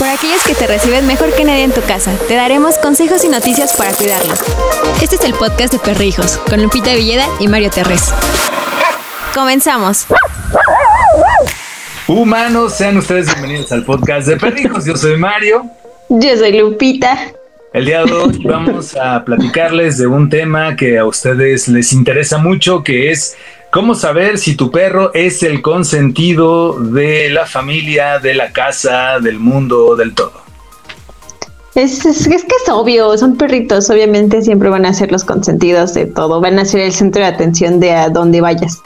por aquellos que te reciben mejor que nadie en tu casa. Te daremos consejos y noticias para cuidarlos. Este es el podcast de Perrijos, con Lupita Villeda y Mario Terrés. Comenzamos. Humanos, sean ustedes bienvenidos al podcast de Perrijos. Yo soy Mario. Yo soy Lupita. El día de hoy vamos a platicarles de un tema que a ustedes les interesa mucho, que es cómo saber si tu perro es el consentido de la familia, de la casa, del mundo, del todo. Es, es, que es obvio, son perritos, obviamente siempre van a ser los consentidos de todo, van a ser el centro de atención de a donde vayas.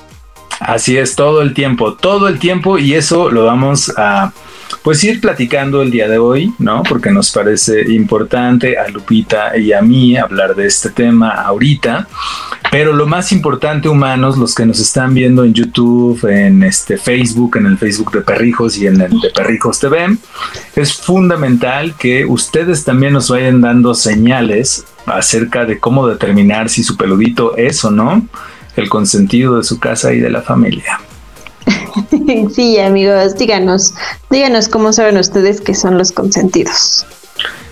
Así es, todo el tiempo, todo el tiempo y eso lo vamos a pues ir platicando el día de hoy, ¿no? Porque nos parece importante a Lupita y a mí hablar de este tema ahorita. Pero lo más importante, humanos, los que nos están viendo en YouTube, en este Facebook, en el Facebook de Perrijos y en el de Perrijos TV, es fundamental que ustedes también nos vayan dando señales acerca de cómo determinar si su peludito es o no el consentido de su casa y de la familia. sí, amigos, díganos, díganos cómo saben ustedes que son los consentidos.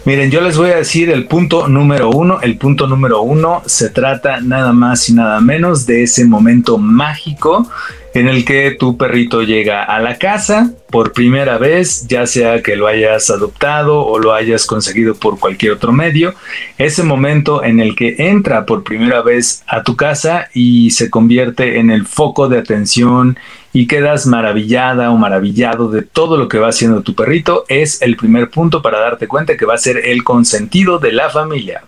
Miren, yo les voy a decir el punto número uno. El punto número uno se trata nada más y nada menos de ese momento mágico en el que tu perrito llega a la casa por primera vez, ya sea que lo hayas adoptado o lo hayas conseguido por cualquier otro medio, ese momento en el que entra por primera vez a tu casa y se convierte en el foco de atención y quedas maravillada o maravillado de todo lo que va haciendo tu perrito, es el primer punto para darte cuenta que va a ser el consentido de la familia.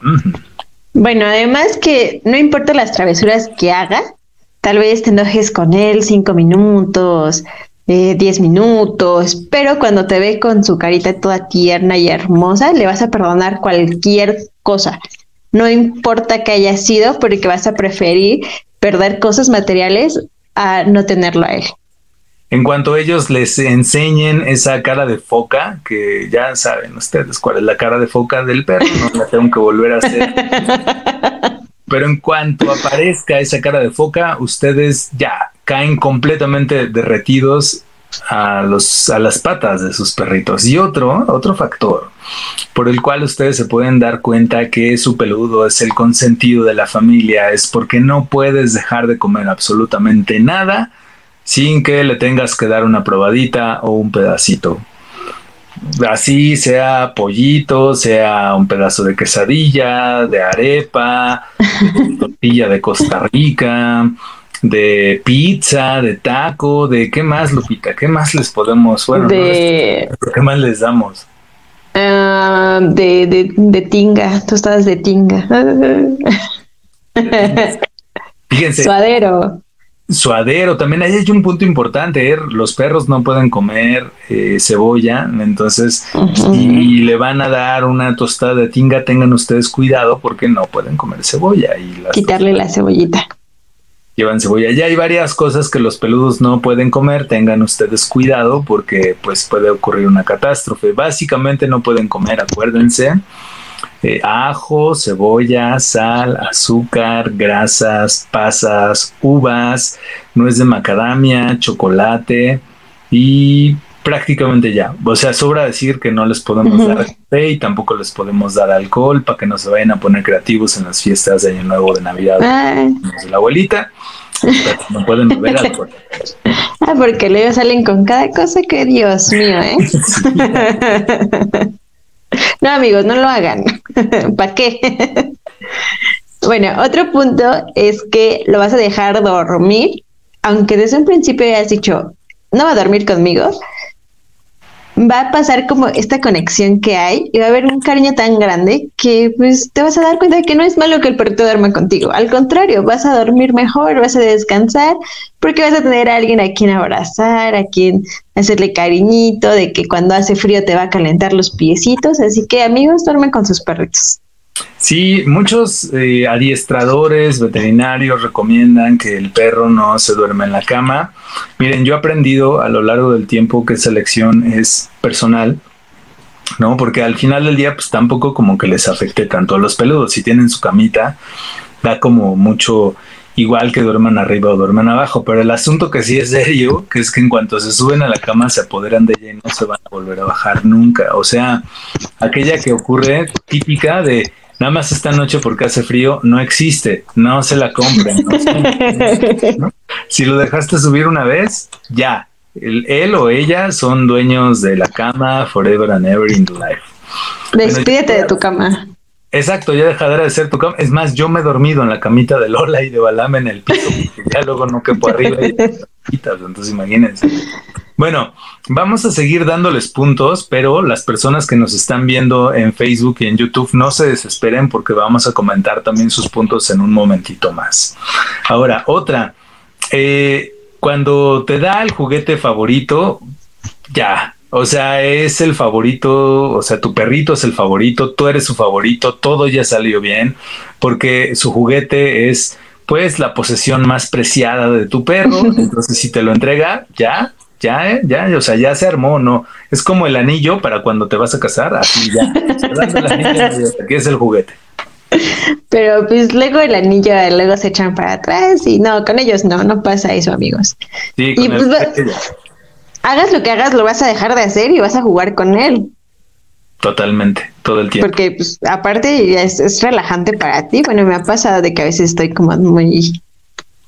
Bueno, además que no importa las travesuras que haga, Tal vez te enojes con él cinco minutos, eh, diez minutos, pero cuando te ve con su carita toda tierna y hermosa, le vas a perdonar cualquier cosa. No importa que haya sido, porque vas a preferir perder cosas materiales a no tenerlo a él. En cuanto ellos les enseñen esa cara de foca, que ya saben ustedes cuál es la cara de foca del perro, no la tengo que volver a hacer. pero en cuanto aparezca esa cara de foca, ustedes ya caen completamente derretidos a, los, a las patas de sus perritos. Y otro, otro factor por el cual ustedes se pueden dar cuenta que su peludo es el consentido de la familia es porque no puedes dejar de comer absolutamente nada sin que le tengas que dar una probadita o un pedacito así sea pollito, sea un pedazo de quesadilla, de arepa, de tortilla de Costa Rica, de pizza, de taco, de qué más, Lupita, qué más les podemos, bueno, de... ¿qué más les damos? Ah, de, de, de tinga, tostadas de tinga. Fíjense. Suadero suadero. También ahí hay un punto importante, ¿eh? los perros no pueden comer eh, cebolla, entonces y, le van a dar una tostada de tinga, tengan ustedes cuidado porque no pueden comer cebolla. y Quitarle la cebollita. Llevan cebolla. Ya hay varias cosas que los peludos no pueden comer, tengan ustedes cuidado porque pues puede ocurrir una catástrofe. Básicamente no pueden comer, acuérdense eh, ajo, cebolla, sal, azúcar, grasas, pasas, uvas, nuez de macadamia, chocolate y prácticamente ya. O sea, sobra decir que no les podemos dar café y tampoco les podemos dar alcohol para que no se vayan a poner creativos en las fiestas de Año Nuevo, de Navidad, de la abuelita. No pueden beber alcohol. Ah, porque luego salen con cada cosa que Dios mío, ¿eh? No, amigos, no lo hagan. ¿Para qué? bueno, otro punto es que lo vas a dejar dormir, aunque desde un principio hayas dicho, no va a dormir conmigo, va a pasar como esta conexión que hay y va a haber un cariño tan grande que pues te vas a dar cuenta de que no es malo que el perrito duerma contigo. Al contrario, vas a dormir mejor, vas a descansar porque vas a tener a alguien a quien abrazar, a quien hacerle cariñito, de que cuando hace frío te va a calentar los piecitos. Así que amigos, duermen con sus perritos. Sí, muchos eh, adiestradores veterinarios recomiendan que el perro no se duerma en la cama. Miren, yo he aprendido a lo largo del tiempo que esa lección es personal, ¿no? Porque al final del día, pues tampoco como que les afecte tanto a los peludos. Si tienen su camita, da como mucho igual que duerman arriba o duerman abajo, pero el asunto que sí es serio, que es que en cuanto se suben a la cama se apoderan de ella y no se van a volver a bajar nunca. O sea, aquella que ocurre típica de nada más esta noche porque hace frío, no existe, no se la compren. Si lo dejaste subir una vez, ya, él o ella son dueños de la cama forever and ever in the life. Despídete de tu cama. Exacto, ya dejará de ser tu cama. Es más, yo me he dormido en la camita de Lola y de Balame en el piso, porque ya luego no quepo arriba y entonces imagínense. Bueno, vamos a seguir dándoles puntos, pero las personas que nos están viendo en Facebook y en YouTube no se desesperen porque vamos a comentar también sus puntos en un momentito más. Ahora, otra, eh, cuando te da el juguete favorito, ya, o sea, es el favorito, o sea, tu perrito es el favorito, tú eres su favorito, todo ya salió bien, porque su juguete es pues la posesión más preciada de tu perro, entonces si te lo entrega, ya, ya, ¿eh? ya, o sea, ya se armó, ¿no? Es como el anillo para cuando te vas a casar, así ya, aquí es el juguete. Pero pues luego el anillo, luego se echan para atrás y no, con ellos no, no pasa eso, amigos. Sí, y pues, hagas lo que hagas, lo vas a dejar de hacer y vas a jugar con él. Totalmente, todo el tiempo. Porque, pues, aparte es, relajante para ti. Bueno, me ha pasado de que a veces estoy como muy,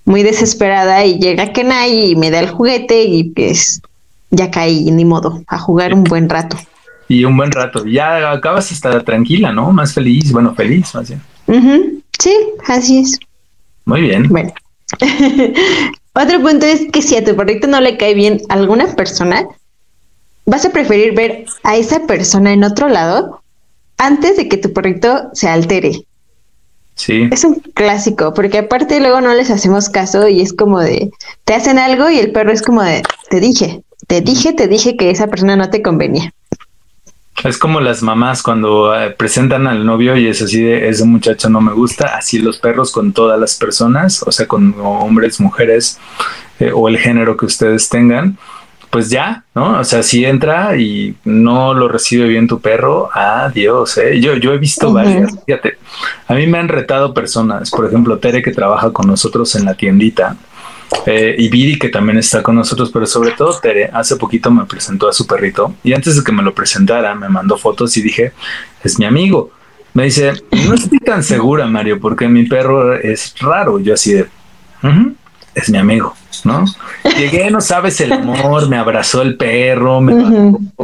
muy desesperada y llega Kenai y me da el juguete y pues ya caí, ni modo, a jugar un buen rato. Y un buen rato. Ya acabas estar tranquila, ¿no? Más feliz, bueno, feliz, más bien. Sí, así es. Muy bien. Bueno. Otro punto es que si a tu perrito no le cae bien alguna persona, vas a preferir ver a esa persona en otro lado antes de que tu perrito se altere. Sí. Es un clásico, porque aparte luego no les hacemos caso y es como de, te hacen algo y el perro es como de, te dije, te dije, te dije que esa persona no te convenía. Es como las mamás cuando eh, presentan al novio y es así de ese muchacho no me gusta, así los perros con todas las personas, o sea, con hombres, mujeres eh, o el género que ustedes tengan, pues ya, ¿no? O sea, si entra y no lo recibe bien tu perro, adiós, ¿eh? Yo, yo he visto varias, fíjate, a mí me han retado personas, por ejemplo, Tere que trabaja con nosotros en la tiendita, eh, y Viri, que también está con nosotros, pero sobre todo Tere, hace poquito me presentó a su perrito y antes de que me lo presentara, me mandó fotos y dije, es mi amigo. Me dice, no estoy tan segura, Mario, porque mi perro es raro. Yo así de, es mi amigo, ¿no? Llegué, no sabes el amor, me abrazó el perro, me,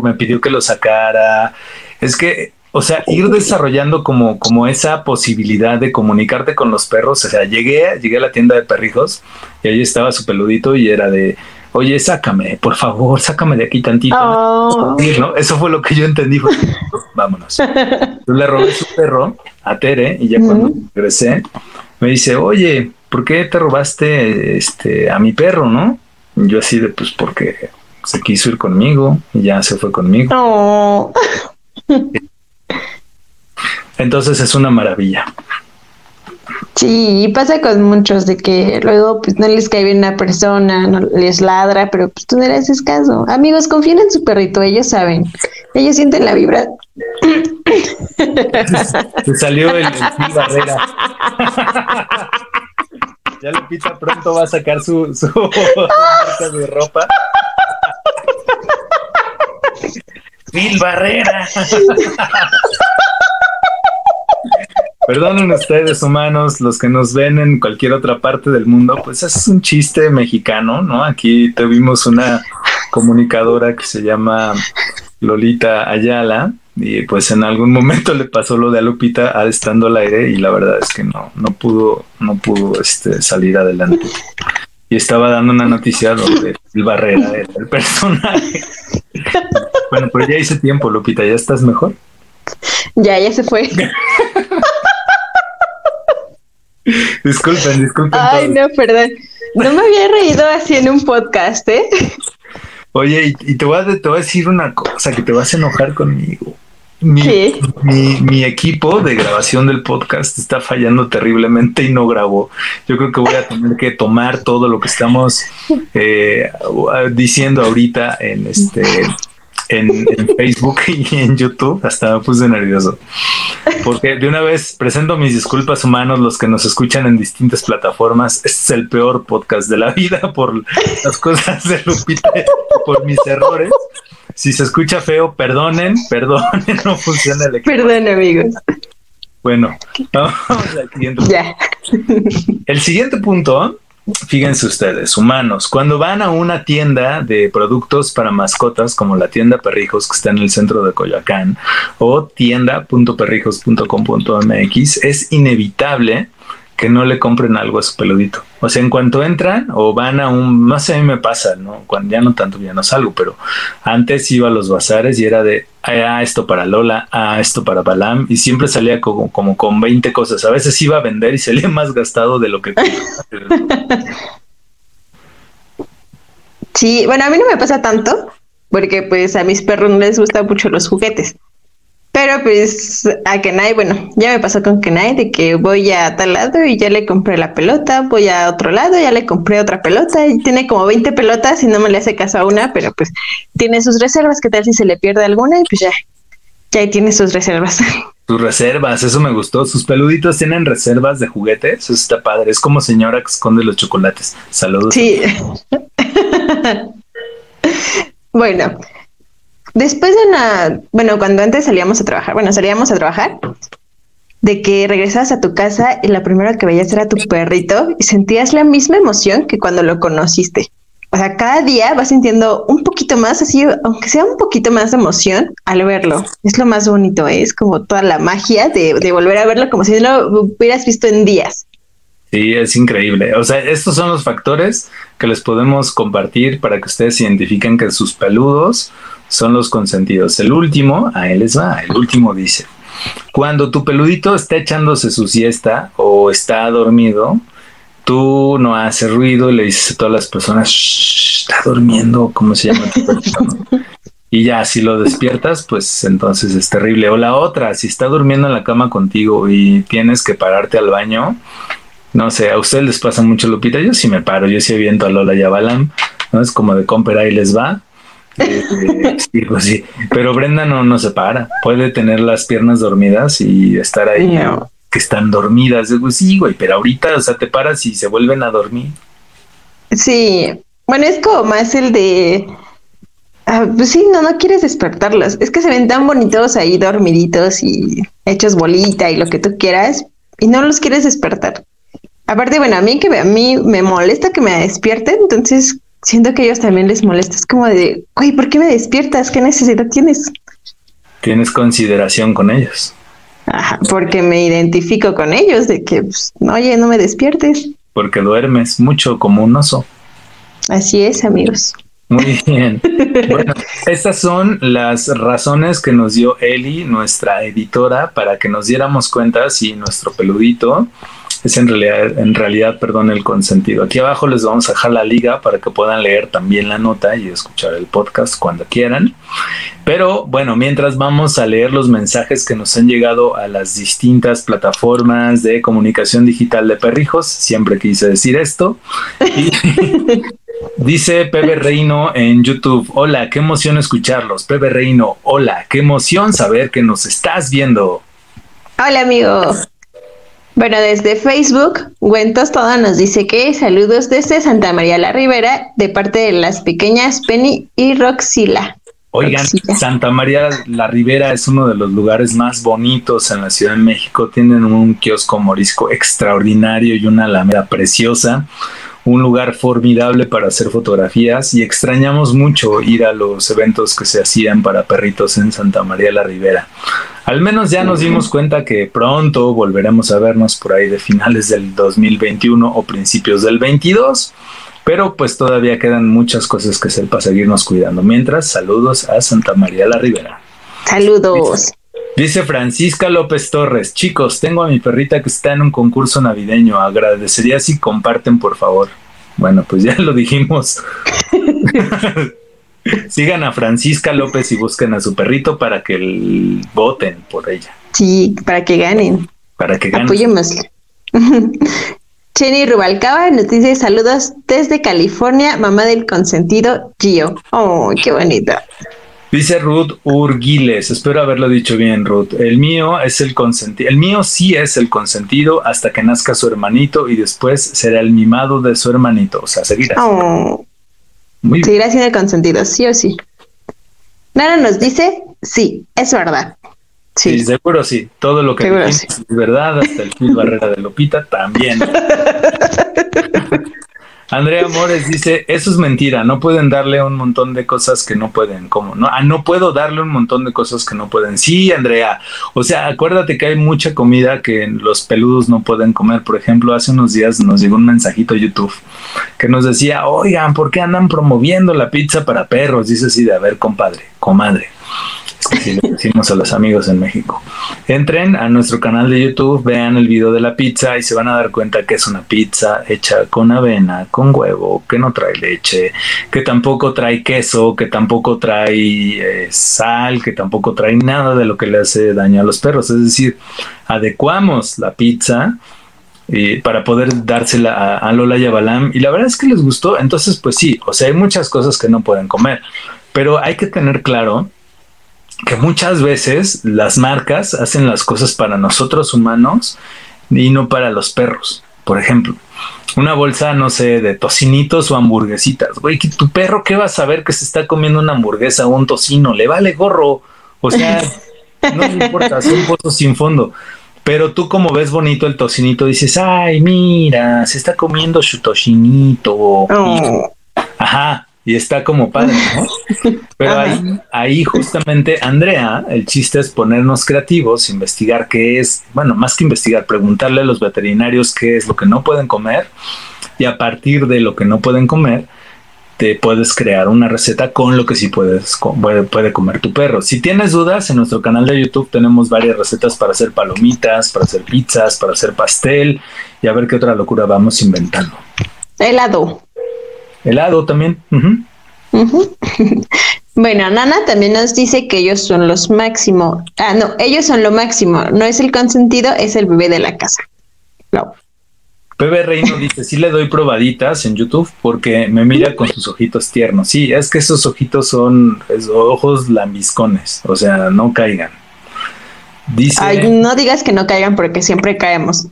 me pidió que lo sacara. Es que o sea, ir desarrollando como, como esa posibilidad de comunicarte con los perros. O sea, llegué, llegué a la tienda de perrijos y ahí estaba su peludito y era de, oye, sácame, por favor, sácame de aquí tantito. Oh. ¿no? Eso fue lo que yo entendí. Vámonos. Yo le robé su perro a Tere y ya cuando regresé me dice, oye, ¿por qué te robaste este, a mi perro, no? yo así de, pues porque se quiso ir conmigo y ya se fue conmigo. Oh. Entonces es una maravilla. Sí, y pasa con muchos de que luego pues no les cae bien una persona, no les ladra, pero pues tú no le haces caso. Amigos, confíen en su perrito, ellos saben, ellos sienten la vibra. Se salió el, el Barrera. ya Lupita pronto va a sacar su, su marca de ropa. Phil Barrera. Perdonen ustedes, humanos, los que nos ven en cualquier otra parte del mundo, pues es un chiste mexicano, ¿no? Aquí tuvimos una comunicadora que se llama Lolita Ayala y pues en algún momento le pasó lo de a Lupita estando al aire y la verdad es que no, no pudo, no pudo este, salir adelante. Y estaba dando una noticia donde el Barrera era el personaje. bueno, pues ya hice tiempo, Lupita, ¿ya estás mejor? Ya, ya se fue. disculpen, disculpen. Ay, no, perdón. No me había reído así en un podcast, ¿eh? Oye, y, te, voy a, te voy a decir una cosa que te vas a enojar conmigo. Mi, mi, equipo de grabación del podcast está fallando terriblemente y no grabó. Yo creo que voy a tener que tomar todo lo que estamos eh, diciendo ahorita en este en, Facebook y en YouTube. Hasta me puse nervioso. porque de una vez presento mis disculpas humanos, los que nos escuchan en distintas plataformas. Este es el peor podcast de la vida por las cosas de Lupita, por mis errores. Si se escucha feo, perdonen, perdonen, no funciona el equipo. Perdón, amigos. Bueno, vamos al siguiente Ya. El siguiente punto Fíjense ustedes, humanos, cuando van a una tienda de productos para mascotas como la tienda Perrijos que está en el centro de Coyoacán o tienda.perrijos.com.mx, es inevitable que no le compren algo a su peludito. O sea, en cuanto entran o van a un, no sé, a mí me pasa, ¿no? Cuando ya no tanto, ya no salgo, pero antes iba a los bazares y era de, ah, esto para Lola, ah, esto para Balam, y siempre salía como, como con 20 cosas. A veces iba a vender y salía más gastado de lo que... sí, bueno, a mí no me pasa tanto, porque pues a mis perros no les gustan mucho los juguetes. Pero pues a Kenai, bueno, ya me pasó con Kenai de que voy a tal lado y ya le compré la pelota, voy a otro lado, ya le compré otra pelota y tiene como 20 pelotas y no me le hace caso a una, pero pues tiene sus reservas, ¿qué tal si se le pierde alguna? Y pues ya, ya tiene sus reservas. Sus reservas, eso me gustó. Sus peluditos tienen reservas de juguetes, eso está padre. Es como señora que esconde los chocolates. Saludos. Sí. bueno, Después de una, bueno, cuando antes salíamos a trabajar, bueno, salíamos a trabajar, de que regresabas a tu casa y la primera que veías era tu perrito y sentías la misma emoción que cuando lo conociste. O sea, cada día vas sintiendo un poquito más, así, aunque sea un poquito más de emoción al verlo. Es lo más bonito, ¿eh? es como toda la magia de, de volver a verlo como si lo hubieras visto en días. Sí, es increíble. O sea, estos son los factores que les podemos compartir para que ustedes identifiquen que sus peludos son los consentidos. El último, a él les va, el último dice, cuando tu peludito está echándose su siesta o está dormido, tú no haces ruido y le dices a todas las personas, está durmiendo, ¿cómo se llama tu Y ya, si lo despiertas, pues entonces es terrible. O la otra, si está durmiendo en la cama contigo y tienes que pararte al baño, no sé, a ustedes les pasa mucho, Lupita. Yo sí me paro, yo sí aviento a Lola y a ¿no? Es como de comprar ahí les va. Eh, sí, pues sí. Pero Brenda no, no se para. Puede tener las piernas dormidas y estar ahí que están dormidas. Digo, sí, güey, pero ahorita, o sea, te paras y se vuelven a dormir. Sí. Bueno, es como más el de. Ah, pues sí, no, no quieres despertarlos. Es que se ven tan bonitos ahí dormiditos y hechos bolita y lo que tú quieras y no los quieres despertar. Aparte, bueno, a mí que a mí me molesta que me despierten, entonces siento que a ellos también les molesta. Es como de, güey, ¿por qué me despiertas? ¿Qué necesidad tienes? Tienes consideración con ellos. Ajá, porque me identifico con ellos, de que, pues, oye, no me despiertes. Porque duermes mucho como un oso. Así es, amigos. Muy bien. Bueno, estas son las razones que nos dio Eli, nuestra editora, para que nos diéramos cuenta si nuestro peludito es en realidad, en realidad, perdón, el consentido. Aquí abajo les vamos a dejar la liga para que puedan leer también la nota y escuchar el podcast cuando quieran. Pero bueno, mientras vamos a leer los mensajes que nos han llegado a las distintas plataformas de comunicación digital de perrijos, siempre quise decir esto. Dice Pepe Reino en YouTube, hola, qué emoción escucharlos. Pepe Reino, hola, qué emoción saber que nos estás viendo. Hola amigo. Bueno, desde Facebook, Güentos Toda nos dice que saludos desde Santa María la Ribera de parte de las pequeñas Penny y Roxila. Oigan, Santa María la Ribera es uno de los lugares más bonitos en la Ciudad de México. Tienen un kiosco morisco extraordinario y una alameda preciosa un lugar formidable para hacer fotografías y extrañamos mucho ir a los eventos que se hacían para perritos en Santa María la Ribera. Al menos ya nos dimos cuenta que pronto volveremos a vernos por ahí de finales del 2021 o principios del 22, pero pues todavía quedan muchas cosas que hacer para seguirnos cuidando. Mientras, saludos a Santa María la Ribera. Saludos. Dice Francisca López Torres, chicos, tengo a mi perrita que está en un concurso navideño, agradecería si comparten por favor. Bueno, pues ya lo dijimos. Sigan a Francisca López y busquen a su perrito para que voten por ella. Sí, para que ganen. Para que ganen. Apoyemos. Jenny Rubalcaba nos dice saludos desde California, mamá del consentido Gio. Oh, qué bonita. Dice Ruth Urguiles, espero haberlo dicho bien, Ruth. El mío es el consentido. El mío sí es el consentido hasta que nazca su hermanito y después será el mimado de su hermanito. O sea, seguirá. Oh. Seguirá siendo el consentido, sí o sí. Nara nos dice, sí, es verdad. Sí. seguro sí. Todo lo que es verdad, hasta el Phil Barrera de Lopita también. Andrea Mores dice, eso es mentira, no pueden darle un montón de cosas que no pueden, ¿cómo? No, ah, no puedo darle un montón de cosas que no pueden. Sí, Andrea, o sea, acuérdate que hay mucha comida que los peludos no pueden comer. Por ejemplo, hace unos días nos llegó un mensajito a YouTube que nos decía, oigan, ¿por qué andan promoviendo la pizza para perros? Dice así de, a ver, compadre, comadre si le decimos a los amigos en México. Entren a nuestro canal de YouTube, vean el video de la pizza y se van a dar cuenta que es una pizza hecha con avena, con huevo, que no trae leche, que tampoco trae queso, que tampoco trae eh, sal, que tampoco trae nada de lo que le hace daño a los perros. Es decir, adecuamos la pizza eh, para poder dársela a, a, Lola y a Balam. Y la verdad es que les gustó. Entonces, pues sí, o sea, hay muchas cosas que no pueden comer. Pero hay que tener claro que muchas veces las marcas hacen las cosas para nosotros humanos y no para los perros. Por ejemplo, una bolsa, no sé, de tocinitos o hamburguesitas. Güey, tu perro, ¿qué va a saber que se está comiendo una hamburguesa o un tocino? Le vale gorro. O sea, no le importa, son pozos sin fondo. Pero tú como ves bonito el tocinito, dices, ay, mira, se está comiendo su tocinito. Oh. Ajá, y está como padre, ¿no? Pero ahí, ahí justamente, Andrea, el chiste es ponernos creativos, investigar qué es, bueno, más que investigar, preguntarle a los veterinarios qué es lo que no pueden comer y a partir de lo que no pueden comer, te puedes crear una receta con lo que sí puedes puede, comer tu perro. Si tienes dudas, en nuestro canal de YouTube tenemos varias recetas para hacer palomitas, para hacer pizzas, para hacer pastel y a ver qué otra locura vamos inventando. Helado. Helado también. bueno, Nana también nos dice que ellos son los máximo. Ah, no, ellos son lo máximo. No es el consentido, es el bebé de la casa. No. Pepe Reino dice, sí le doy probaditas en YouTube porque me mira con sus ojitos tiernos. Sí, es que esos ojitos son ojos lambiscones, o sea, no caigan. Dice, Ay, no digas que no caigan porque siempre caemos.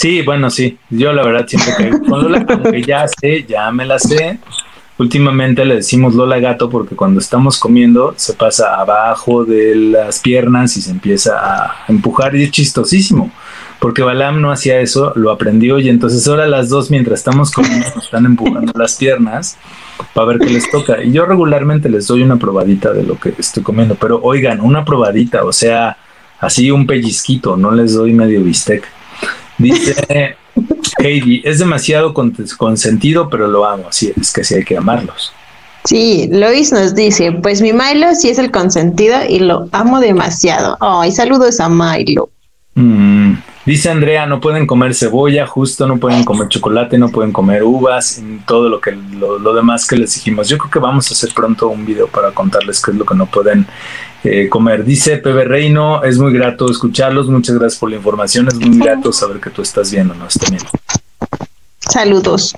Sí, bueno, sí. Yo la verdad siempre caigo con Lola, ya sé, ya me la sé. Últimamente le decimos Lola gato porque cuando estamos comiendo se pasa abajo de las piernas y se empieza a empujar y es chistosísimo. Porque Balam no hacía eso, lo aprendió y entonces ahora las dos mientras estamos comiendo están empujando las piernas para ver qué les toca. Y yo regularmente les doy una probadita de lo que estoy comiendo, pero oigan, una probadita, o sea, así un pellizquito, no les doy medio bistec. Dice Heidi, es demasiado consentido, pero lo amo. Sí, es que sí hay que amarlos. Sí, Lois nos dice, pues mi Milo sí es el consentido y lo amo demasiado. Ay, saludos a Milo. Mm, dice Andrea, no pueden comer cebolla, justo no pueden comer chocolate, no pueden comer uvas, todo lo que lo, demás que les dijimos. Yo creo que vamos a hacer pronto un video para contarles qué es lo que no pueden eh, comer. Dice Pepe Reino, es muy grato escucharlos, muchas gracias por la información, es muy grato saber que tú estás viendo, no también. Saludos.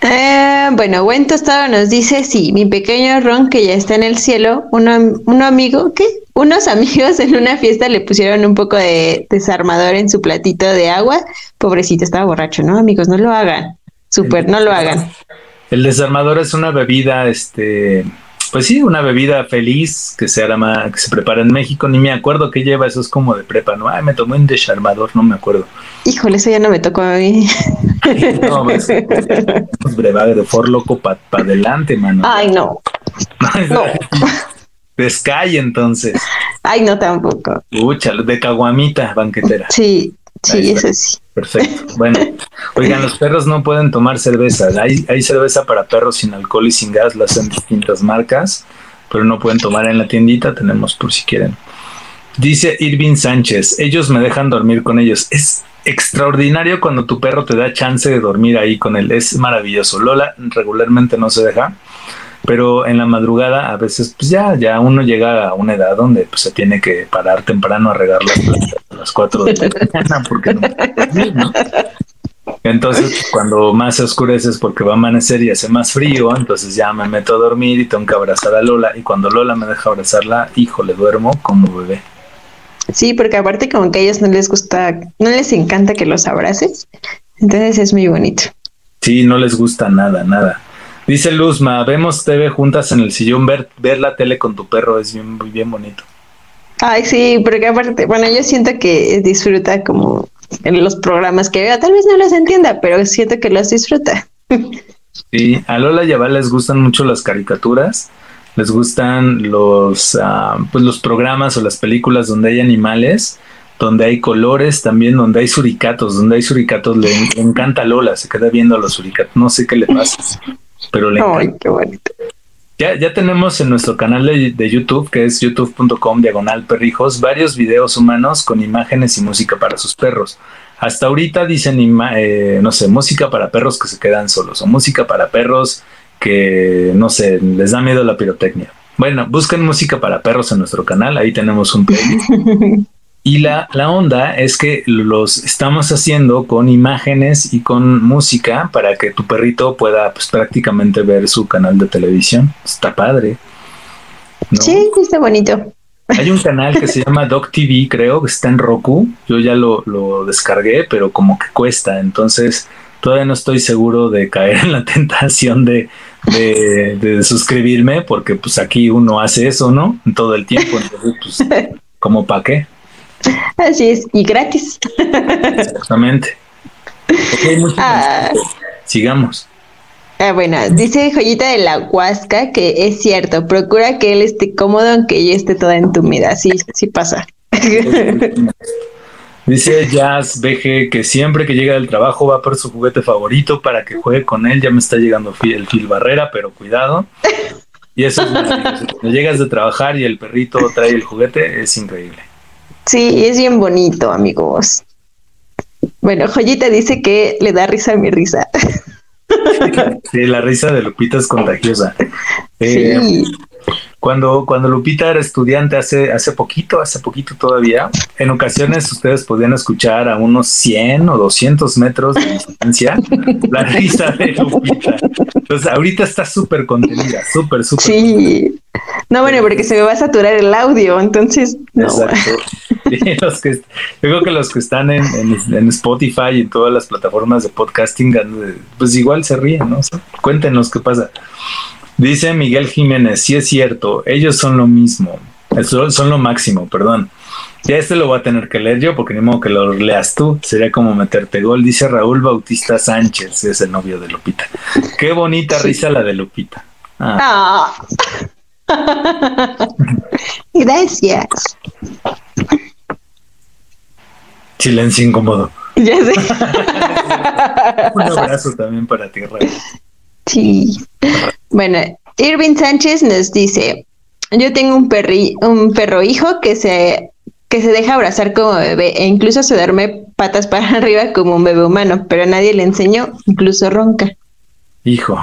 Eh, bueno, buen tostado nos dice, sí, mi pequeño Ron que ya está en el cielo, uno, un amigo, ¿qué? Unos amigos en una fiesta le pusieron un poco de desarmador en su platito de agua. Pobrecito, estaba borracho, ¿no? Amigos, no lo hagan. Súper, no lo hagan. El desarmador es una bebida, este, pues sí, una bebida feliz que se arma, que se prepara en México. Ni me acuerdo qué lleva, eso es como de prepa, ¿no? Ay, me tomé un desarmador, no me acuerdo. Híjole, eso ya no me tocó a mí. no, pues, pues de for loco para pa adelante, mano. Ay, no. no. Sky, entonces. Ay, no tampoco. Ucha, de caguamita banquetera. Sí, sí, sí. Perfecto. Bueno, oigan, los perros no pueden tomar cerveza. Hay, hay cerveza para perros sin alcohol y sin gas, las hacen distintas marcas, pero no pueden tomar en la tiendita. Tenemos por si quieren. Dice Irving Sánchez, ellos me dejan dormir con ellos. Es extraordinario cuando tu perro te da chance de dormir ahí con él. Es maravilloso. Lola regularmente no se deja pero en la madrugada a veces pues ya, ya uno llega a una edad donde pues se tiene que parar temprano a regar las plantas a las 4 de la mañana porque no, Entonces, cuando más se oscurece es porque va a amanecer y hace más frío, entonces ya me meto a dormir y tengo que abrazar a Lola. Y cuando Lola me deja abrazarla, híjole, duermo como bebé. Sí, porque aparte como que a ellos no les gusta, no les encanta que los abraces. Entonces es muy bonito. Sí, no les gusta nada, nada. Dice Luzma, vemos TV juntas en el sillón, ver, ver la tele con tu perro es bien, muy bien bonito. Ay, sí, porque aparte, bueno, yo siento que disfruta como en los programas que veo, tal vez no los entienda, pero siento que los disfruta. Sí, a Lola y a Val les gustan mucho las caricaturas, les gustan los, ah, pues los programas o las películas donde hay animales, donde hay colores, también donde hay suricatos, donde hay suricatos, le, encanta a Lola, se queda viendo a los suricatos, no sé qué le pasa, pero le. Ay, qué bonito. Ya, ya tenemos en nuestro canal de, de YouTube, que es youtube.com diagonal perrijos, varios videos humanos con imágenes y música para sus perros. Hasta ahorita dicen, eh, no sé, música para perros que se quedan solos o música para perros que, no sé, les da miedo la pirotecnia. Bueno, busquen música para perros en nuestro canal, ahí tenemos un playlist. Y la, la, onda es que los estamos haciendo con imágenes y con música para que tu perrito pueda pues, prácticamente ver su canal de televisión. Está padre. Sí, está bonito. Hay un canal que se llama Doc TV, creo, que está en Roku. Yo ya lo, lo descargué, pero como que cuesta. Entonces, todavía no estoy seguro de caer en la tentación de, de, de suscribirme, porque pues aquí uno hace eso, ¿no? Todo el tiempo. Entonces, pues, ¿como para qué? Así es, y gratis. Exactamente. ah. Sigamos. Ah, bueno, dice Joyita de la Huasca que es cierto, procura que él esté cómodo aunque ella esté toda entumida. Sí, sí pasa. Dice Jazz BG que siempre que llega del trabajo va por su juguete favorito para que juegue con él. Ya me está llegando el fil barrera, pero cuidado. Y eso es maravilloso. Cuando llegas de trabajar y el perrito trae el juguete, es increíble. Sí, es bien bonito, amigos. Bueno, Joyita dice que le da risa a mi risa. Sí, la risa de Lupita es contagiosa. Eh, sí. Cuando, cuando Lupita era estudiante hace, hace poquito, hace poquito todavía, en ocasiones ustedes podían escuchar a unos 100 o 200 metros de distancia la risa de Lupita. Entonces ahorita está súper contenida, súper, súper. Sí. No, bueno, porque se me va a saturar el audio, entonces. No. Exacto. los que, yo creo que los que están en, en, Spotify y en todas las plataformas de podcasting, pues igual se ríen, ¿no? cuéntenos qué pasa. Dice Miguel Jiménez, sí es cierto, ellos son lo mismo, son lo máximo, perdón. Ya este lo voy a tener que leer yo porque ni modo que lo leas tú, sería como meterte gol. Dice Raúl Bautista Sánchez, es el novio de Lupita. Qué bonita risa la de Lupita. Ah. Gracias. Silencio incómodo. Ya sé. Un abrazo también para ti, Raúl. Sí. Bueno, Irving Sánchez nos dice, yo tengo un, perri un perro hijo que se, que se deja abrazar como bebé e incluso se duerme patas para arriba como un bebé humano, pero nadie le enseñó, incluso ronca. Hijo,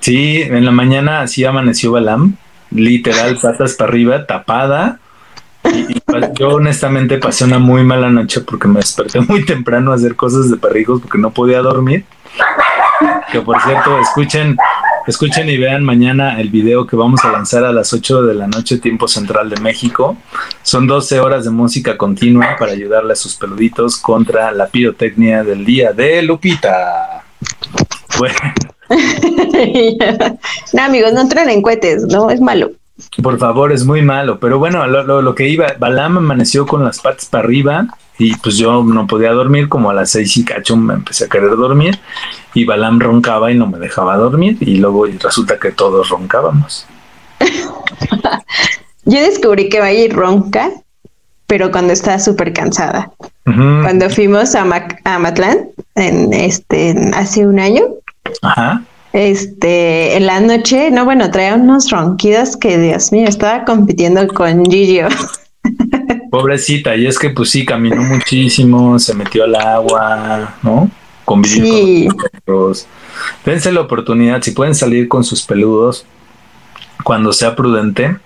sí, en la mañana así amaneció Balam, literal patas para arriba, tapada. Y, yo honestamente pasé una muy mala noche porque me desperté muy temprano a hacer cosas de perrijos porque no podía dormir. Que por cierto, escuchen, escuchen y vean mañana el video que vamos a lanzar a las 8 de la noche, tiempo central de México. Son 12 horas de música continua para ayudarle a sus peluditos contra la pirotecnia del día de Lupita. Bueno. no, amigos, no entren en cohetes, ¿no? Es malo. Por favor, es muy malo. Pero bueno, lo, lo que iba, Balam amaneció con las patas para arriba y pues yo no podía dormir, como a las seis y cacho me empecé a querer dormir y Balam roncaba y no me dejaba dormir y luego resulta que todos roncábamos. yo descubrí que ir ronca, pero cuando está súper cansada. Cuando fuimos a, a Matlán, en este, hace un año, este, en la noche, no, bueno, traía unos ronquidos que, Dios mío, estaba compitiendo con Gigio. Pobrecita, y es que pues sí, caminó muchísimo, se metió al agua, ¿no? Convivió con los Dense la oportunidad, si pueden salir con sus peludos, cuando sea prudente,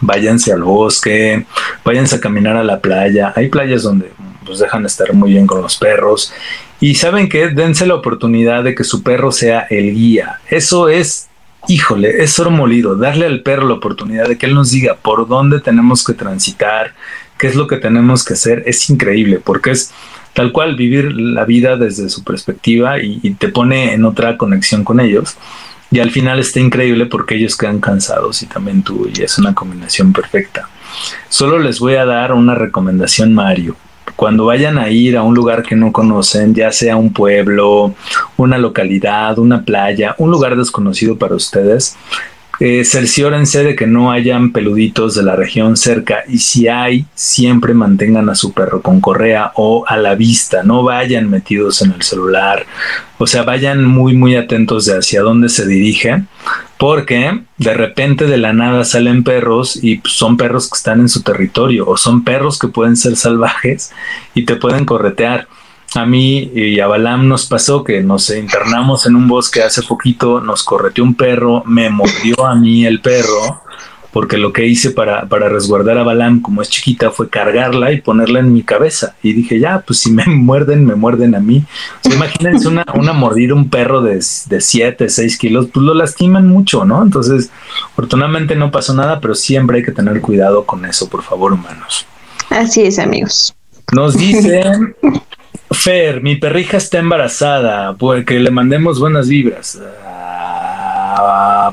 váyanse al bosque, váyanse a caminar a la playa. Hay playas donde pues dejan estar muy bien con los perros Y saben que dense la oportunidad de que su perro sea el guía. Eso es, híjole, es oro molido. Darle al perro la oportunidad de que él nos diga por dónde tenemos que transitar, qué es lo que tenemos que hacer. Es increíble porque es tal cual vivir la vida desde su perspectiva y, y te pone en otra conexión con ellos. Y al final está increíble porque ellos quedan cansados y también tú, y es una combinación perfecta. Solo les voy a dar una recomendación, Mario. Cuando vayan a ir a un lugar que no conocen, ya sea un pueblo, una localidad, una playa, un lugar desconocido para ustedes, eh, cerciórense de que no hayan peluditos de la región cerca. Y si hay, siempre mantengan a su perro con correa o a la vista, no vayan metidos en el celular, o sea, vayan muy muy atentos de hacia dónde se dirige, porque de repente de la nada salen perros y son perros que están en su territorio o son perros que pueden ser salvajes y te pueden corretear. A mí y a Balam nos pasó que nos internamos en un bosque hace poquito, nos correteó un perro, me mordió a mí el perro, porque lo que hice para, para resguardar a Balam, como es chiquita, fue cargarla y ponerla en mi cabeza. Y dije, ya, pues si me muerden, me muerden a mí. imagínense una, una mordida, un perro de 7, 6 kilos, pues lo lastiman mucho, ¿no? Entonces, afortunadamente no pasó nada, pero siempre hay que tener cuidado con eso, por favor, humanos. Así es, amigos. Nos dicen Fer, mi perrija está embarazada, porque le mandemos buenas vibras.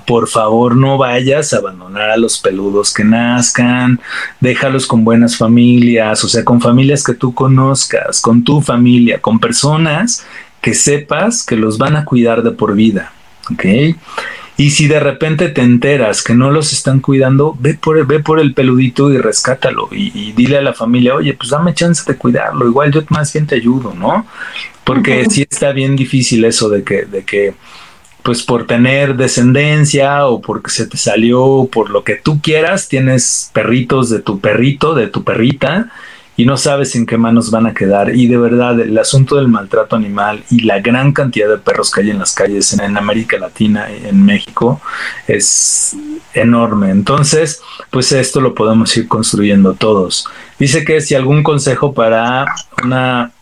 Por favor, no vayas a abandonar a los peludos que nazcan, déjalos con buenas familias, o sea, con familias que tú conozcas, con tu familia, con personas que sepas que los van a cuidar de por vida, ¿ok? Y si de repente te enteras que no los están cuidando, ve por, el, ve por el peludito y rescátalo y, dile a la familia, oye, pues dame chance de cuidarlo, igual yo más bien te ayudo, ¿no? Porque sí está bien difícil eso de que, de que, pues por tener descendencia o porque se te salió, por lo que tú quieras, tienes perritos de tu perrito, de tu perrita, y no sabes en qué manos van a quedar. Y de verdad, el asunto del maltrato animal y la gran cantidad de perros que hay en las calles en, América Latina, en México, es enorme. Entonces, pues esto lo podemos ir construyendo todos. Dice que si algún consejo para una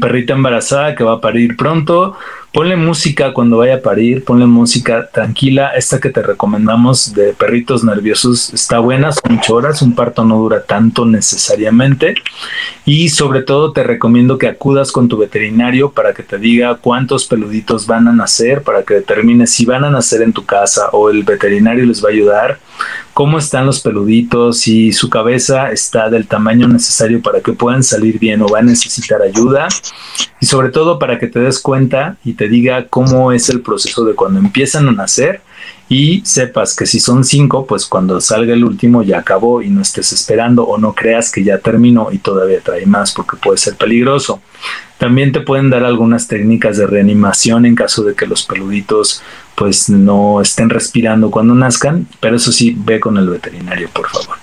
perrita embarazada que va a parir pronto, Ponle música cuando vaya a parir, ponle música tranquila. Esta que te recomendamos de perritos nerviosos está buena, son ocho horas, un parto no dura tanto necesariamente. Y sobre todo te recomiendo que acudas con tu veterinario para que te diga cuántos peluditos van a nacer, para que determine si van a nacer en tu casa o el veterinario les va a ayudar, cómo están los peluditos, si su cabeza está del tamaño necesario para que puedan salir bien o va a necesitar ayuda. Y sobre todo para que te des cuenta y te diga cómo es el proceso de cuando empiezan a nacer y sepas que si son cinco, pues cuando salga el último ya acabó y no estés esperando o no creas que ya terminó y todavía trae más porque puede ser peligroso. También te pueden dar algunas técnicas de reanimación en caso de que los peluditos pues no estén respirando cuando nazcan, pero eso sí, ve con el veterinario, por favor.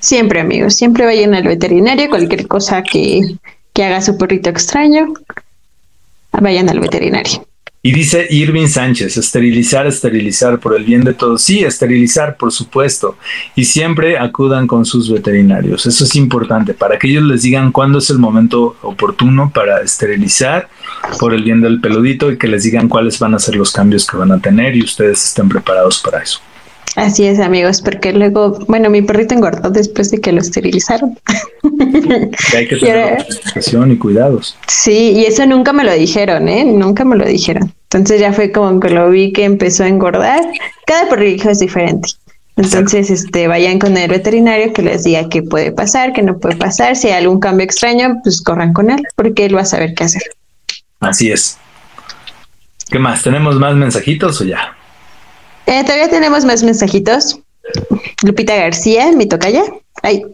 Siempre, amigos, siempre vayan al veterinario, cualquier cosa que, que haga su perrito extraño, vayan al veterinario. Y dice Irving Sánchez, esterilizar, esterilizar por el bien de todos. Sí, esterilizar, por supuesto. Y siempre acudan con sus veterinarios. Eso es importante para que ellos les digan cuándo es el momento oportuno para esterilizar por el bien del peludito y que les digan cuáles van a ser los cambios que van a tener y ustedes estén preparados para eso. Así es, amigos, porque luego, bueno, mi perrito engordó después de que lo esterilizaron. hay que tener y, y cuidados. Sí, y eso nunca me lo dijeron, ¿eh? Nunca me lo dijeron. Entonces ya fue como que lo vi que empezó a engordar. Cada perrito es diferente. Entonces, este, vayan con el veterinario que les diga qué puede pasar, qué no puede pasar. Si hay algún cambio extraño, pues corran con él, porque él va a saber qué hacer. Así es. ¿Qué más? ¿Tenemos más mensajitos o ya? Eh, todavía tenemos más mensajitos. Lupita García, mi tocaya. Ay.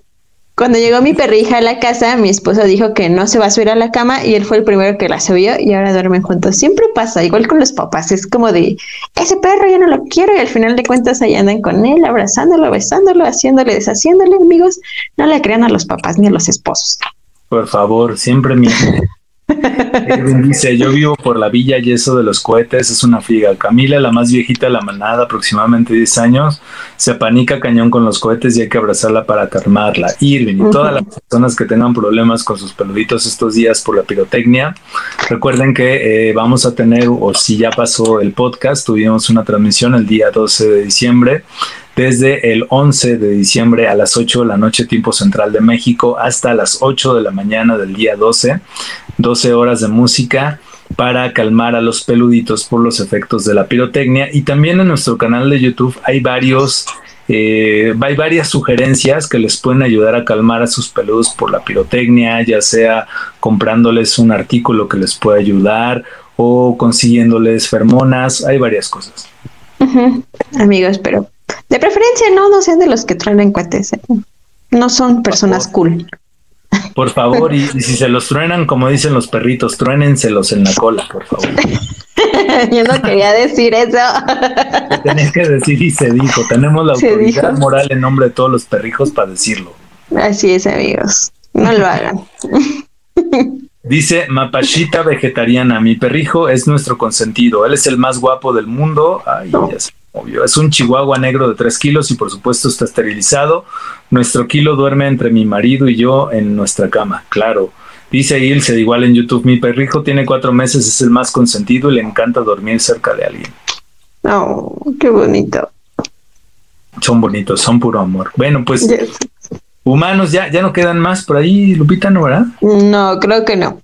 Cuando llegó mi perrija a la casa, mi esposo dijo que no se va a subir a la cama y él fue el primero que la subió y ahora duermen juntos. Siempre pasa, igual con los papás, es como de, ese perro yo no lo quiero y al final de cuentas ahí andan con él, abrazándolo, besándolo, haciéndole, deshaciéndole, amigos. No le crean a los papás ni a los esposos. Por favor, siempre mi dice, yo vivo por la villa y eso de los cohetes es una figa. Camila, la más viejita de la manada, aproximadamente 10 años, se apanica cañón con los cohetes y hay que abrazarla para calmarla. Irving y todas las personas que tengan problemas con sus peluditos estos días por la pirotecnia, recuerden que eh, vamos a tener, o si ya pasó el podcast, tuvimos una transmisión el día 12 de diciembre desde el 11 de diciembre a las 8 de la noche tiempo central de México hasta las 8 de la mañana del día 12, 12 horas de música para calmar a los peluditos por los efectos de la pirotecnia y también en nuestro canal de YouTube hay varios eh, hay varias sugerencias que les pueden ayudar a calmar a sus peludos por la pirotecnia, ya sea comprándoles un artículo que les pueda ayudar o consiguiéndoles fermonas, hay varias cosas. Amigos, pero de preferencia no, no sean de los que truenan cuates. ¿eh? No son personas cool. Por favor, y, si se los truenan, como dicen los perritos, truénenselos en la cola, por favor. Yo no quería decir eso. Tenés que decir y se dijo. Tenemos la autoridad moral en nombre de todos los perrijos para decirlo. Así es, amigos. No lo hagan. Dice Mapachita vegetariana, mi perrijo es nuestro consentido, él es el más guapo del mundo. Ay, ya sé. Es un chihuahua negro de 3 kilos y por supuesto está esterilizado. Nuestro kilo duerme entre mi marido y yo en nuestra cama, claro. Dice Ilse, igual en YouTube, mi perrijo tiene cuatro meses, es el más consentido y le encanta dormir cerca de alguien. Oh, qué bonito. Son bonitos, son puro amor. Bueno, pues humanos ya, ya no quedan más por ahí, Lupita, ¿no, verdad? No, creo que no.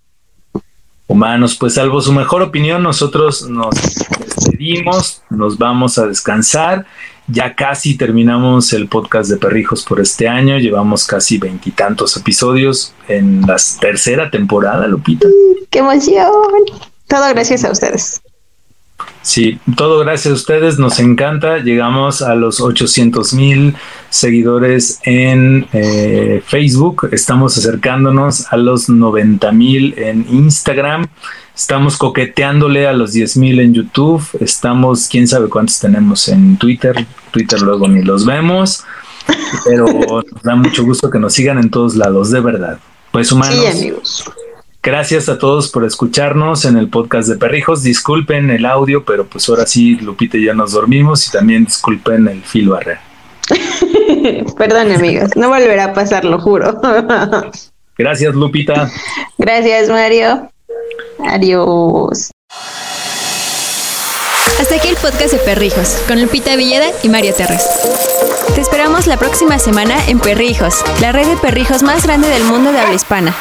Humanos, pues salvo su mejor opinión, nosotros nos despedimos, nos vamos a descansar. Ya casi terminamos el podcast de Perrijos por este año. Llevamos casi veintitantos episodios en la tercera temporada, Lupita. ¡Qué emoción! Todo gracias a ustedes. Sí, todo gracias a ustedes, nos encanta. Llegamos a los 800 mil seguidores en eh, Facebook, estamos acercándonos a los 90 mil en Instagram, estamos coqueteándole a los 10 mil en YouTube, estamos, quién sabe cuántos tenemos en Twitter, Twitter luego ni los vemos, pero nos da mucho gusto que nos sigan en todos lados, de verdad. Pues humanos. Sí, amigos Gracias a todos por escucharnos en el podcast de Perrijos. Disculpen el audio, pero pues ahora sí, Lupita y ya nos dormimos y también disculpen el filo arre. Perdón, amigos, no volverá a pasar, lo juro. Gracias, Lupita. Gracias, Mario. Adiós. Hasta aquí el podcast de Perrijos, con Lupita Villeda y Mario Terres. Te esperamos la próxima semana en Perrijos, la red de perrijos más grande del mundo de habla hispana.